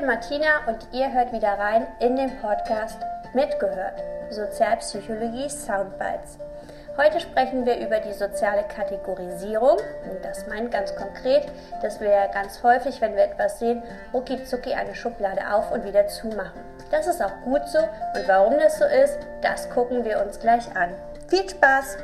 bin Martina und ihr hört wieder rein in den Podcast Mitgehört, Sozialpsychologie Soundbites. Heute sprechen wir über die soziale Kategorisierung und das meint ganz konkret, dass wir ganz häufig, wenn wir etwas sehen, rucki eine Schublade auf und wieder zumachen. Das ist auch gut so und warum das so ist, das gucken wir uns gleich an. Viel Spaß!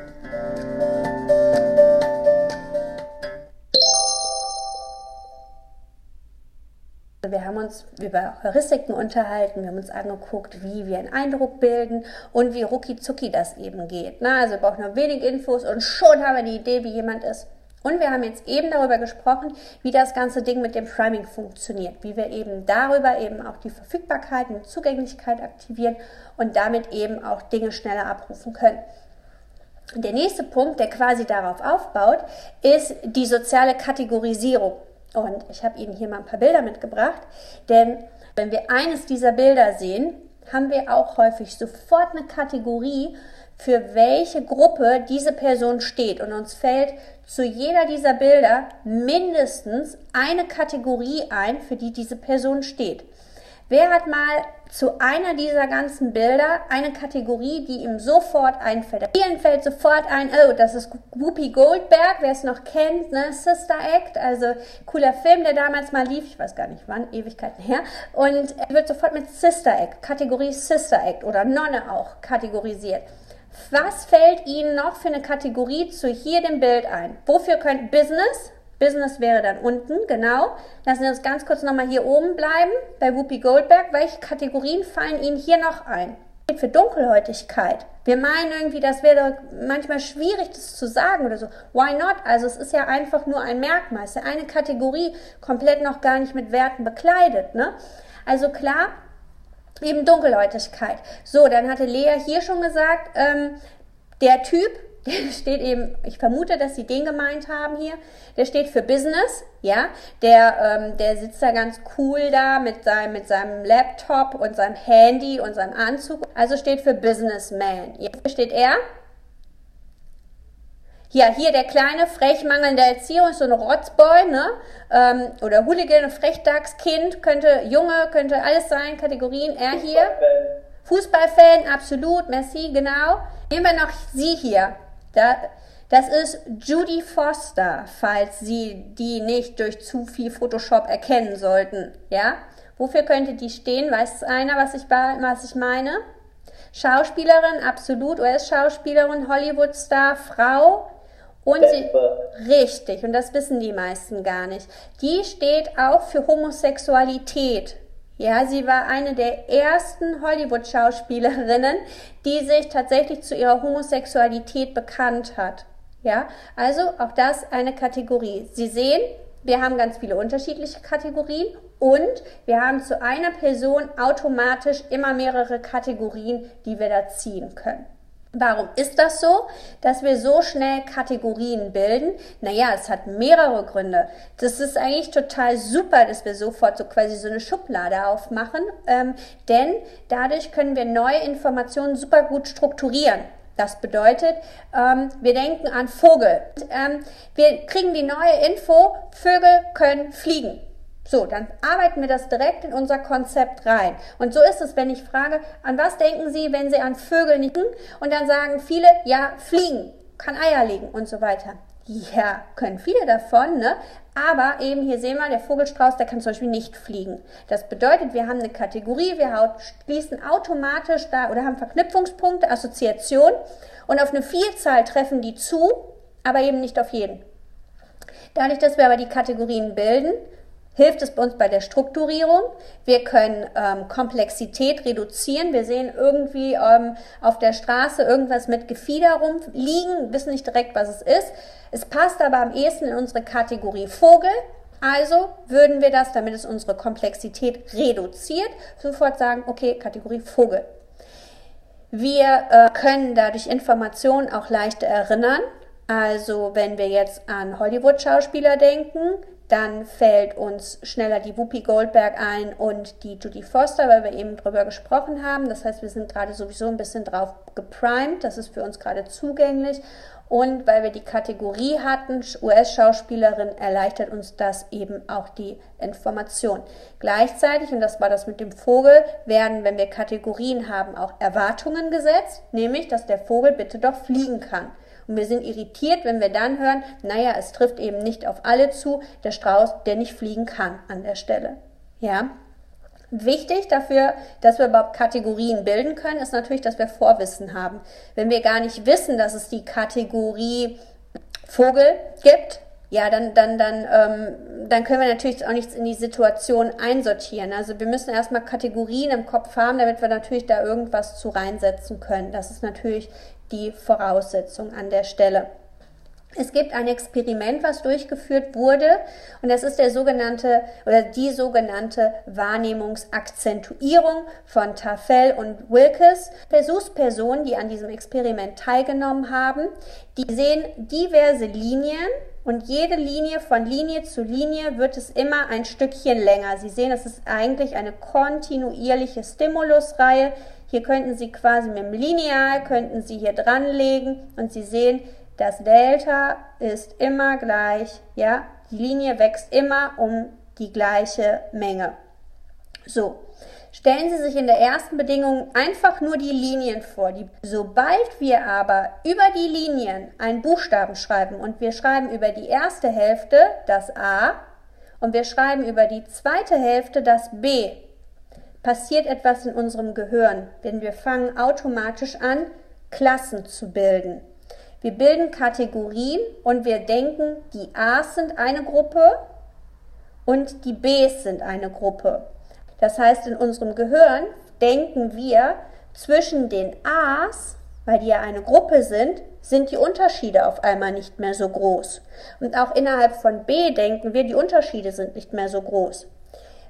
Wir haben uns über Heuristiken unterhalten, wir haben uns angeguckt, wie wir einen Eindruck bilden und wie rucki zucki das eben geht. Na, also wir brauchen nur wenig Infos und schon haben wir die Idee, wie jemand ist. Und wir haben jetzt eben darüber gesprochen, wie das ganze Ding mit dem Priming funktioniert, wie wir eben darüber eben auch die Verfügbarkeit und Zugänglichkeit aktivieren und damit eben auch Dinge schneller abrufen können. Der nächste Punkt, der quasi darauf aufbaut, ist die soziale Kategorisierung. Und ich habe Ihnen hier mal ein paar Bilder mitgebracht, denn wenn wir eines dieser Bilder sehen, haben wir auch häufig sofort eine Kategorie, für welche Gruppe diese Person steht. Und uns fällt zu jeder dieser Bilder mindestens eine Kategorie ein, für die diese Person steht. Wer hat mal zu einer dieser ganzen Bilder eine Kategorie, die ihm sofort einfällt? Vielen fällt sofort ein, oh, das ist Whoopi Goldberg, wer es noch kennt, ne? Sister Act, also cooler Film, der damals mal lief, ich weiß gar nicht wann, Ewigkeiten her. Und er wird sofort mit Sister Act, Kategorie Sister Act oder Nonne auch kategorisiert. Was fällt Ihnen noch für eine Kategorie zu hier dem Bild ein? Wofür könnt Business, Business wäre dann unten, genau. Lassen Sie uns ganz kurz nochmal hier oben bleiben, bei Whoopi Goldberg. Welche Kategorien fallen Ihnen hier noch ein? Für Dunkelhäutigkeit. Wir meinen irgendwie, das wäre manchmal schwierig, das zu sagen oder so. Why not? Also es ist ja einfach nur ein Merkmal. Es ist ja eine Kategorie komplett noch gar nicht mit Werten bekleidet. Ne? Also klar, eben Dunkelhäutigkeit. So, dann hatte Lea hier schon gesagt, ähm, der Typ, steht eben, ich vermute, dass sie den gemeint haben hier, der steht für Business, ja, der, ähm, der sitzt da ganz cool da mit seinem, mit seinem Laptop und seinem Handy und seinem Anzug, also steht für Businessman. Hier steht er, ja, hier der kleine, frech mangelnde Erzieher ist so ein Rotzboy, ne? Ähm, oder Hooligan, Frechdachskind, könnte Junge, könnte alles sein, Kategorien. Er hier. Fußballfan, absolut, merci, genau. Nehmen wir noch sie hier. Da, das ist Judy Foster, falls Sie die nicht durch zu viel Photoshop erkennen sollten. Ja? Wofür könnte die stehen? Weiß einer, was ich, was ich meine? Schauspielerin, absolut, US-Schauspielerin, Hollywood-Star, Frau. Und sie, richtig, und das wissen die meisten gar nicht. Die steht auch für Homosexualität. Ja, sie war eine der ersten Hollywood-Schauspielerinnen, die sich tatsächlich zu ihrer Homosexualität bekannt hat. Ja, also auch das eine Kategorie. Sie sehen, wir haben ganz viele unterschiedliche Kategorien und wir haben zu einer Person automatisch immer mehrere Kategorien, die wir da ziehen können. Warum ist das so, dass wir so schnell Kategorien bilden? Naja, es hat mehrere Gründe. Das ist eigentlich total super, dass wir sofort so quasi so eine Schublade aufmachen, ähm, denn dadurch können wir neue Informationen super gut strukturieren. Das bedeutet, ähm, wir denken an Vogel. Ähm, wir kriegen die neue Info, Vögel können fliegen. So, dann arbeiten wir das direkt in unser Konzept rein. Und so ist es, wenn ich frage, an was denken Sie, wenn Sie an Vögel nicken? Und dann sagen viele, ja, fliegen, kann Eier legen und so weiter. Ja, können viele davon, ne? Aber eben hier sehen wir, der Vogelstrauß, der kann zum Beispiel nicht fliegen. Das bedeutet, wir haben eine Kategorie, wir schließen automatisch da oder haben Verknüpfungspunkte, Assoziation und auf eine Vielzahl treffen die zu, aber eben nicht auf jeden. Dadurch, dass wir aber die Kategorien bilden, hilft es uns bei der Strukturierung. Wir können ähm, Komplexität reduzieren. Wir sehen irgendwie ähm, auf der Straße irgendwas mit Gefieder rumliegen, wissen nicht direkt, was es ist. Es passt aber am ehesten in unsere Kategorie Vogel. Also würden wir das, damit es unsere Komplexität reduziert, sofort sagen, okay, Kategorie Vogel. Wir äh, können dadurch Informationen auch leichter erinnern. Also wenn wir jetzt an Hollywood-Schauspieler denken, dann fällt uns schneller die Whoopi Goldberg ein und die Judy Foster, weil wir eben drüber gesprochen haben. Das heißt, wir sind gerade sowieso ein bisschen drauf geprimed. Das ist für uns gerade zugänglich. Und weil wir die Kategorie hatten, US-Schauspielerin, erleichtert uns das eben auch die Information. Gleichzeitig, und das war das mit dem Vogel, werden, wenn wir Kategorien haben, auch Erwartungen gesetzt, nämlich, dass der Vogel bitte doch fliegen kann. Und wir sind irritiert, wenn wir dann hören, naja, es trifft eben nicht auf alle zu, der Strauß, der nicht fliegen kann an der Stelle. Ja, Wichtig dafür, dass wir überhaupt Kategorien bilden können, ist natürlich, dass wir Vorwissen haben. Wenn wir gar nicht wissen, dass es die Kategorie Vogel gibt, ja, dann, dann, dann, ähm, dann können wir natürlich auch nichts in die Situation einsortieren. Also wir müssen erstmal Kategorien im Kopf haben, damit wir natürlich da irgendwas zu reinsetzen können. Das ist natürlich die Voraussetzung an der Stelle. Es gibt ein Experiment, was durchgeführt wurde, und das ist der sogenannte oder die sogenannte Wahrnehmungsakzentuierung von Tafel und Wilkes. Versuchspersonen, die an diesem Experiment teilgenommen haben, die sehen diverse Linien und jede Linie von Linie zu Linie wird es immer ein Stückchen länger. Sie sehen, es ist eigentlich eine kontinuierliche Stimulusreihe. Hier könnten Sie quasi mit dem Lineal, könnten Sie hier dranlegen und Sie sehen, das Delta ist immer gleich, ja, die Linie wächst immer um die gleiche Menge. So, stellen Sie sich in der ersten Bedingung einfach nur die Linien vor. Die, sobald wir aber über die Linien einen Buchstaben schreiben und wir schreiben über die erste Hälfte das A und wir schreiben über die zweite Hälfte das B, passiert etwas in unserem Gehirn, denn wir fangen automatisch an, Klassen zu bilden. Wir bilden Kategorien und wir denken, die A's sind eine Gruppe und die B's sind eine Gruppe. Das heißt, in unserem Gehirn denken wir, zwischen den A's, weil die ja eine Gruppe sind, sind die Unterschiede auf einmal nicht mehr so groß. Und auch innerhalb von B denken wir, die Unterschiede sind nicht mehr so groß.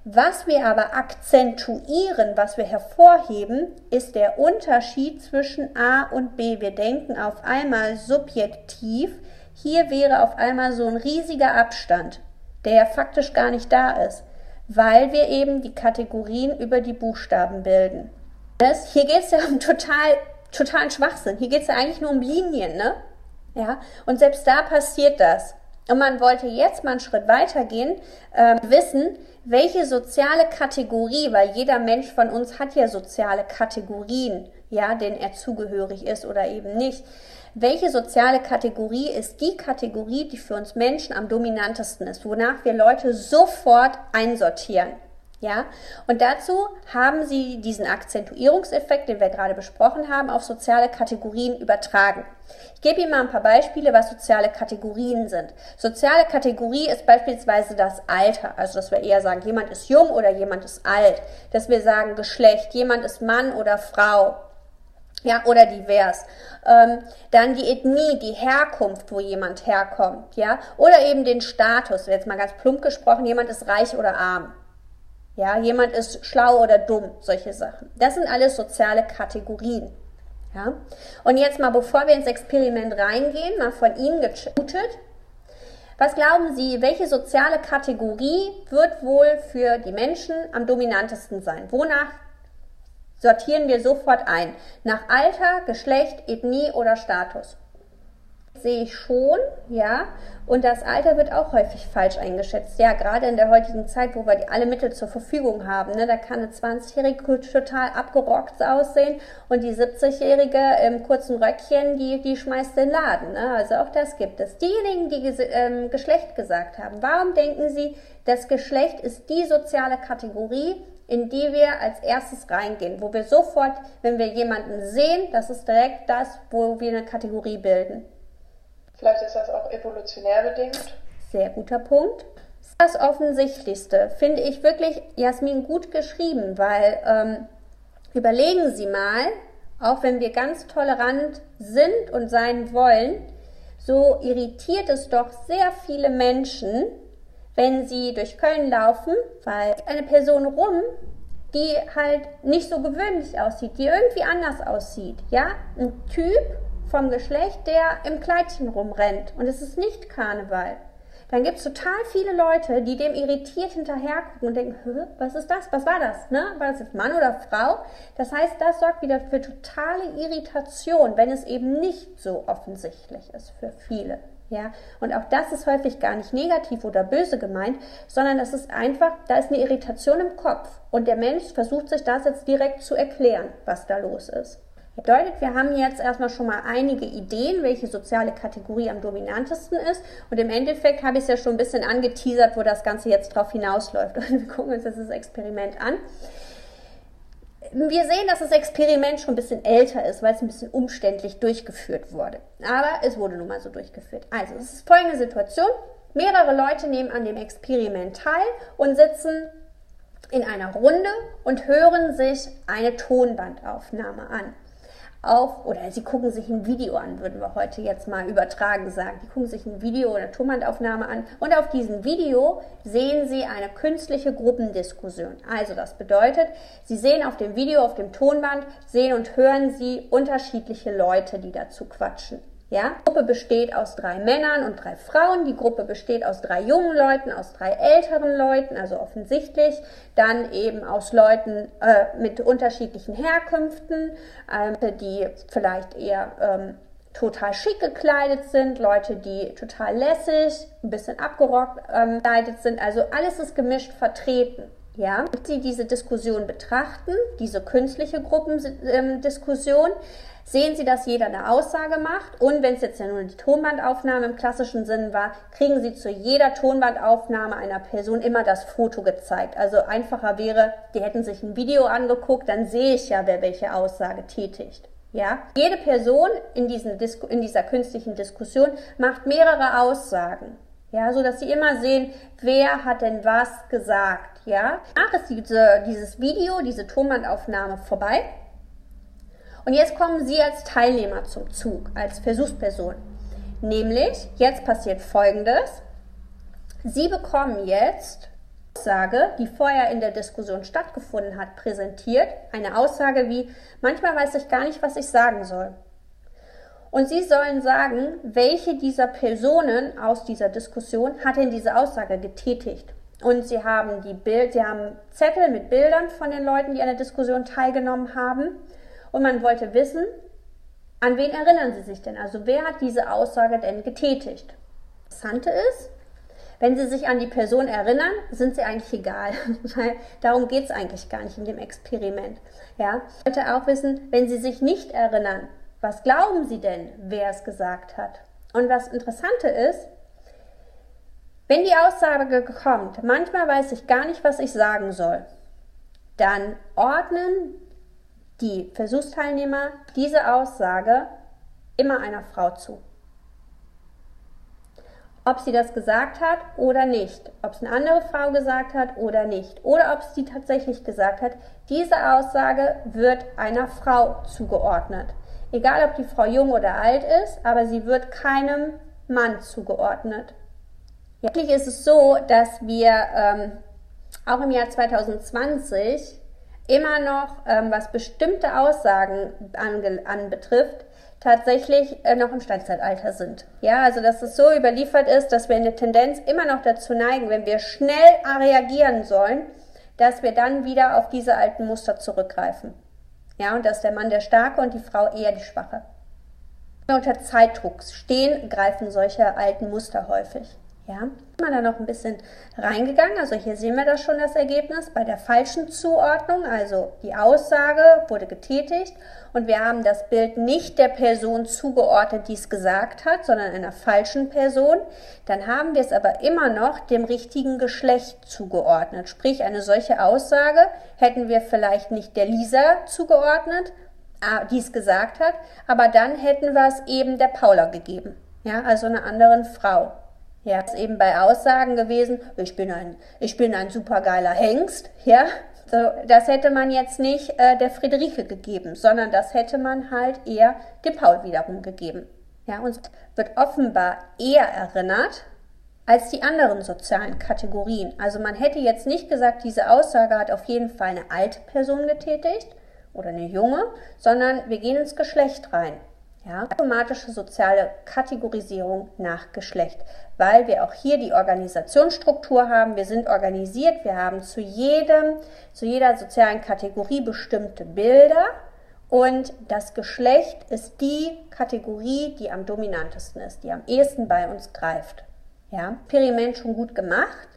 Was wir aber akzentuieren, was wir hervorheben, ist der Unterschied zwischen A und B. Wir denken auf einmal subjektiv. Hier wäre auf einmal so ein riesiger Abstand, der faktisch gar nicht da ist, weil wir eben die Kategorien über die Buchstaben bilden. Das, hier geht es ja um total, totalen Schwachsinn. Hier geht es ja eigentlich nur um Linien, ne? Ja, und selbst da passiert das. Und man wollte jetzt mal einen Schritt weitergehen, äh, wissen, welche soziale Kategorie, weil jeder Mensch von uns hat ja soziale Kategorien, ja, denen er zugehörig ist oder eben nicht. Welche soziale Kategorie ist die Kategorie, die für uns Menschen am dominantesten ist, wonach wir Leute sofort einsortieren? Ja, und dazu haben sie diesen Akzentuierungseffekt, den wir gerade besprochen haben, auf soziale Kategorien übertragen. Ich gebe Ihnen mal ein paar Beispiele, was soziale Kategorien sind. Soziale Kategorie ist beispielsweise das Alter, also dass wir eher sagen, jemand ist jung oder jemand ist alt, dass wir sagen Geschlecht, jemand ist Mann oder Frau, ja, oder divers. Ähm, dann die Ethnie, die Herkunft, wo jemand herkommt, ja, oder eben den Status, jetzt mal ganz plump gesprochen, jemand ist reich oder arm. Ja, jemand ist schlau oder dumm, solche Sachen. Das sind alles soziale Kategorien. Ja? Und jetzt mal, bevor wir ins Experiment reingehen, mal von Ihnen getutet. Was glauben Sie, welche soziale Kategorie wird wohl für die Menschen am dominantesten sein? Wonach sortieren wir sofort ein? Nach Alter, Geschlecht, Ethnie oder Status? Sehe ich schon, ja. Und das Alter wird auch häufig falsch eingeschätzt. Ja, gerade in der heutigen Zeit, wo wir alle Mittel zur Verfügung haben. Ne, da kann eine 20-Jährige total abgerockt aussehen und die 70-Jährige im kurzen Röckchen, die, die schmeißt den Laden. Ne? Also auch das gibt es. Diejenigen, die ähm, Geschlecht gesagt haben, warum denken Sie, das Geschlecht ist die soziale Kategorie, in die wir als erstes reingehen, wo wir sofort, wenn wir jemanden sehen, das ist direkt das, wo wir eine Kategorie bilden. Vielleicht ist das auch evolutionär bedingt. Sehr guter Punkt. Das Offensichtlichste finde ich wirklich, Jasmin, gut geschrieben, weil ähm, überlegen Sie mal, auch wenn wir ganz tolerant sind und sein wollen, so irritiert es doch sehr viele Menschen, wenn sie durch Köln laufen, weil eine Person rum, die halt nicht so gewöhnlich aussieht, die irgendwie anders aussieht, ja, ein Typ vom Geschlecht, der im Kleidchen rumrennt. Und es ist nicht Karneval. dann gibt es total viele Leute, die dem irritiert hinterher gucken und denken, was ist das? Was war das? Ne? War das jetzt Mann oder Frau? Das heißt, das sorgt wieder für totale Irritation, wenn es eben nicht so offensichtlich ist für viele. Ja, und auch das ist häufig gar nicht negativ oder böse gemeint, sondern das ist einfach, da ist eine Irritation im Kopf und der Mensch versucht sich das jetzt direkt zu erklären, was da los ist. Bedeutet, wir haben jetzt erstmal schon mal einige Ideen, welche soziale Kategorie am dominantesten ist. Und im Endeffekt habe ich es ja schon ein bisschen angeteasert, wo das Ganze jetzt drauf hinausläuft. Und wir gucken uns das Experiment an. Wir sehen, dass das Experiment schon ein bisschen älter ist, weil es ein bisschen umständlich durchgeführt wurde. Aber es wurde nun mal so durchgeführt. Also, es ist folgende Situation. Mehrere Leute nehmen an dem Experiment teil und sitzen in einer Runde und hören sich eine Tonbandaufnahme an auf, oder sie gucken sich ein Video an, würden wir heute jetzt mal übertragen sagen. Die gucken sich ein Video oder Tonbandaufnahme an und auf diesem Video sehen sie eine künstliche Gruppendiskussion. Also das bedeutet, sie sehen auf dem Video, auf dem Tonband, sehen und hören sie unterschiedliche Leute, die dazu quatschen. Ja, die Gruppe besteht aus drei Männern und drei Frauen. Die Gruppe besteht aus drei jungen Leuten, aus drei älteren Leuten, also offensichtlich. Dann eben aus Leuten äh, mit unterschiedlichen Herkünften, äh, die vielleicht eher ähm, total schick gekleidet sind, Leute, die total lässig, ein bisschen abgerockt ähm, gekleidet sind. Also alles ist gemischt vertreten. Ja, wenn Sie diese Diskussion betrachten, diese künstliche Gruppendiskussion, ähm, sehen Sie, dass jeder eine Aussage macht. Und wenn es jetzt ja nur die Tonbandaufnahme im klassischen Sinn war, kriegen Sie zu jeder Tonbandaufnahme einer Person immer das Foto gezeigt. Also einfacher wäre, die hätten sich ein Video angeguckt, dann sehe ich ja, wer welche Aussage tätigt. Ja? Jede Person in, diesen in dieser künstlichen Diskussion macht mehrere Aussagen. Ja, so dass sie immer sehen, wer hat denn was gesagt. Ja, danach ist diese, dieses Video, diese Tonbandaufnahme vorbei. Und jetzt kommen Sie als Teilnehmer zum Zug, als Versuchsperson. Nämlich, jetzt passiert Folgendes. Sie bekommen jetzt Aussage, die vorher in der Diskussion stattgefunden hat, präsentiert. Eine Aussage wie, manchmal weiß ich gar nicht, was ich sagen soll. Und Sie sollen sagen, welche dieser Personen aus dieser Diskussion hat denn diese Aussage getätigt. Und Sie haben die Bild, Sie haben Zettel mit Bildern von den Leuten, die an der Diskussion teilgenommen haben und man wollte wissen, an wen erinnern Sie sich denn? Also wer hat diese Aussage denn getätigt? Das Interessante ist, wenn Sie sich an die Person erinnern, sind sie eigentlich egal, weil darum geht es eigentlich gar nicht in dem Experiment. Ja, ich wollte auch wissen, wenn Sie sich nicht erinnern, was glauben Sie denn, wer es gesagt hat? Und was Interessante ist, wenn die Aussage kommt, manchmal weiß ich gar nicht, was ich sagen soll, dann ordnen die Versuchsteilnehmer diese Aussage immer einer Frau zu. Ob sie das gesagt hat oder nicht, ob es eine andere Frau gesagt hat oder nicht, oder ob sie tatsächlich gesagt hat, diese Aussage wird einer Frau zugeordnet. Egal, ob die Frau jung oder alt ist, aber sie wird keinem Mann zugeordnet. Wirklich ist es so, dass wir ähm, auch im Jahr 2020 immer noch, ähm, was bestimmte Aussagen anbetrifft, tatsächlich äh, noch im Steinzeitalter sind. Ja, also dass es so überliefert ist, dass wir eine Tendenz immer noch dazu neigen, wenn wir schnell reagieren sollen, dass wir dann wieder auf diese alten Muster zurückgreifen. Ja, und dass der Mann der Starke und die Frau eher die Schwache. Unter Zeitdruck stehen, greifen solche alten Muster häufig. Ja, man da noch ein bisschen reingegangen. Also hier sehen wir das schon das Ergebnis bei der falschen Zuordnung. Also die Aussage wurde getätigt und wir haben das Bild nicht der Person zugeordnet, die es gesagt hat, sondern einer falschen Person. Dann haben wir es aber immer noch dem richtigen Geschlecht zugeordnet. Sprich, eine solche Aussage hätten wir vielleicht nicht der Lisa zugeordnet, ah, die es gesagt hat, aber dann hätten wir es eben der Paula gegeben. Ja, also einer anderen Frau. Ja, ist eben bei Aussagen gewesen, ich bin ein, ich bin ein supergeiler Hengst, ja. So, das hätte man jetzt nicht äh, der Friederike gegeben, sondern das hätte man halt eher dem Paul wiederum gegeben. Ja, uns wird offenbar eher erinnert als die anderen sozialen Kategorien. Also man hätte jetzt nicht gesagt, diese Aussage hat auf jeden Fall eine alte Person getätigt oder eine junge, sondern wir gehen ins Geschlecht rein. Ja, automatische soziale Kategorisierung nach Geschlecht, weil wir auch hier die Organisationsstruktur haben. Wir sind organisiert, wir haben zu jedem, zu jeder sozialen Kategorie bestimmte Bilder. Und das Geschlecht ist die Kategorie, die am dominantesten ist, die am ehesten bei uns greift. Ja, Experiment schon gut gemacht,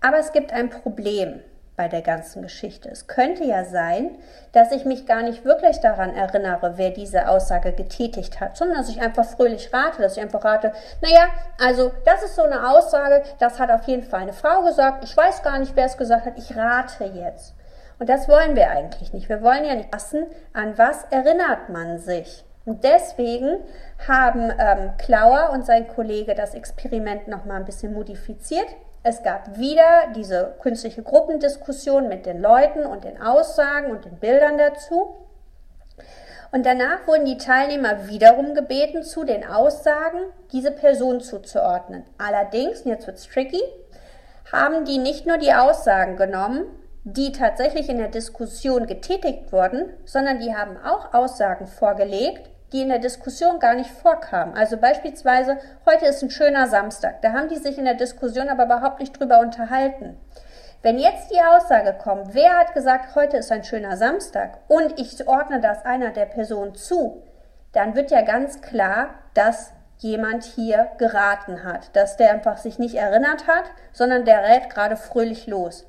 aber es gibt ein Problem bei der ganzen Geschichte. Es könnte ja sein, dass ich mich gar nicht wirklich daran erinnere, wer diese Aussage getätigt hat, sondern dass ich einfach fröhlich rate, dass ich einfach rate, naja, also das ist so eine Aussage, das hat auf jeden Fall eine Frau gesagt, ich weiß gar nicht, wer es gesagt hat, ich rate jetzt. Und das wollen wir eigentlich nicht. Wir wollen ja nicht wissen, an was erinnert man sich. Und deswegen haben ähm, Klauer und sein Kollege das Experiment nochmal ein bisschen modifiziert es gab wieder diese künstliche Gruppendiskussion mit den Leuten und den Aussagen und den Bildern dazu. Und danach wurden die Teilnehmer wiederum gebeten, zu den Aussagen diese Person zuzuordnen. Allerdings, jetzt wird's tricky, haben die nicht nur die Aussagen genommen, die tatsächlich in der Diskussion getätigt wurden, sondern die haben auch Aussagen vorgelegt, die in der Diskussion gar nicht vorkamen. Also beispielsweise, heute ist ein schöner Samstag. Da haben die sich in der Diskussion aber überhaupt nicht drüber unterhalten. Wenn jetzt die Aussage kommt, wer hat gesagt, heute ist ein schöner Samstag und ich ordne das einer der Personen zu, dann wird ja ganz klar, dass jemand hier geraten hat, dass der einfach sich nicht erinnert hat, sondern der rät gerade fröhlich los.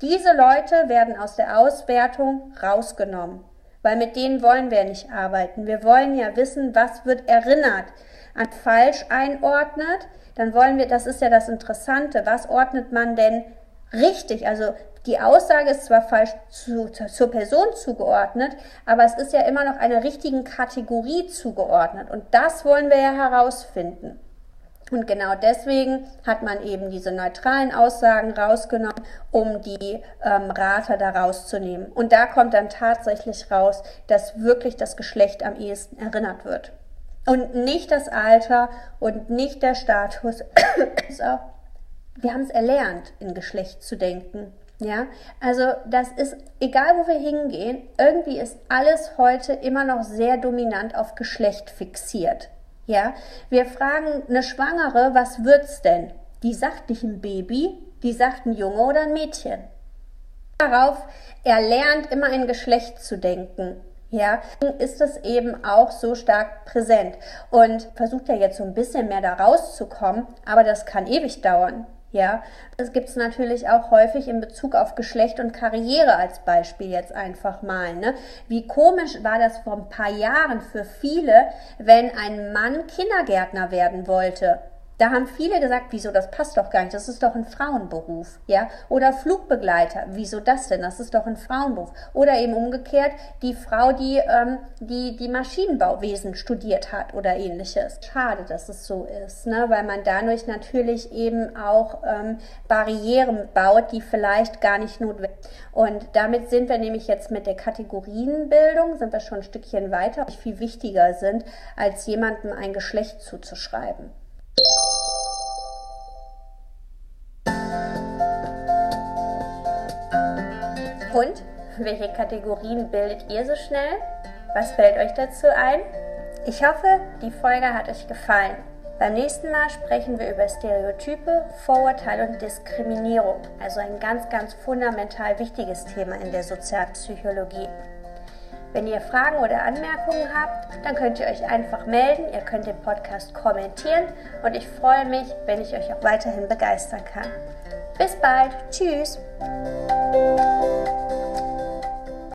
Diese Leute werden aus der Auswertung rausgenommen weil mit denen wollen wir nicht arbeiten. Wir wollen ja wissen, was wird erinnert. An falsch einordnet, dann wollen wir, das ist ja das Interessante, was ordnet man denn richtig? Also die Aussage ist zwar falsch zu, zur Person zugeordnet, aber es ist ja immer noch einer richtigen Kategorie zugeordnet. Und das wollen wir ja herausfinden. Und genau deswegen hat man eben diese neutralen Aussagen rausgenommen, um die ähm, Rater da rauszunehmen. Und da kommt dann tatsächlich raus, dass wirklich das Geschlecht am ehesten erinnert wird. Und nicht das Alter und nicht der Status. wir haben es erlernt, in Geschlecht zu denken. Ja, also das ist, egal wo wir hingehen, irgendwie ist alles heute immer noch sehr dominant auf Geschlecht fixiert. Ja, wir fragen eine Schwangere, was wird's denn? Die sagt nicht ein Baby, die sagt ein Junge oder ein Mädchen. Darauf, er lernt immer ein Geschlecht zu denken. Ja, ist es eben auch so stark präsent und versucht ja jetzt so ein bisschen mehr da rauszukommen, aber das kann ewig dauern. Ja, das gibt es natürlich auch häufig in Bezug auf Geschlecht und Karriere als Beispiel jetzt einfach mal. Ne? Wie komisch war das vor ein paar Jahren für viele, wenn ein Mann Kindergärtner werden wollte da haben viele gesagt, wieso, das passt doch gar nicht, das ist doch ein Frauenberuf, ja? Oder Flugbegleiter, wieso das denn, das ist doch ein Frauenberuf. Oder eben umgekehrt, die Frau, die, ähm, die, die Maschinenbauwesen studiert hat oder ähnliches. Schade, dass es so ist, ne? weil man dadurch natürlich eben auch ähm, Barrieren baut, die vielleicht gar nicht notwendig sind. Und damit sind wir nämlich jetzt mit der Kategorienbildung, sind wir schon ein Stückchen weiter, die viel wichtiger sind, als jemandem ein Geschlecht zuzuschreiben. Und welche Kategorien bildet ihr so schnell? Was fällt euch dazu ein? Ich hoffe, die Folge hat euch gefallen. Beim nächsten Mal sprechen wir über Stereotype, Vorurteile und Diskriminierung, also ein ganz, ganz fundamental wichtiges Thema in der Sozialpsychologie. Wenn ihr Fragen oder Anmerkungen habt, dann könnt ihr euch einfach melden. Ihr könnt den Podcast kommentieren und ich freue mich, wenn ich euch auch weiterhin begeistern kann. Bis bald. Tschüss.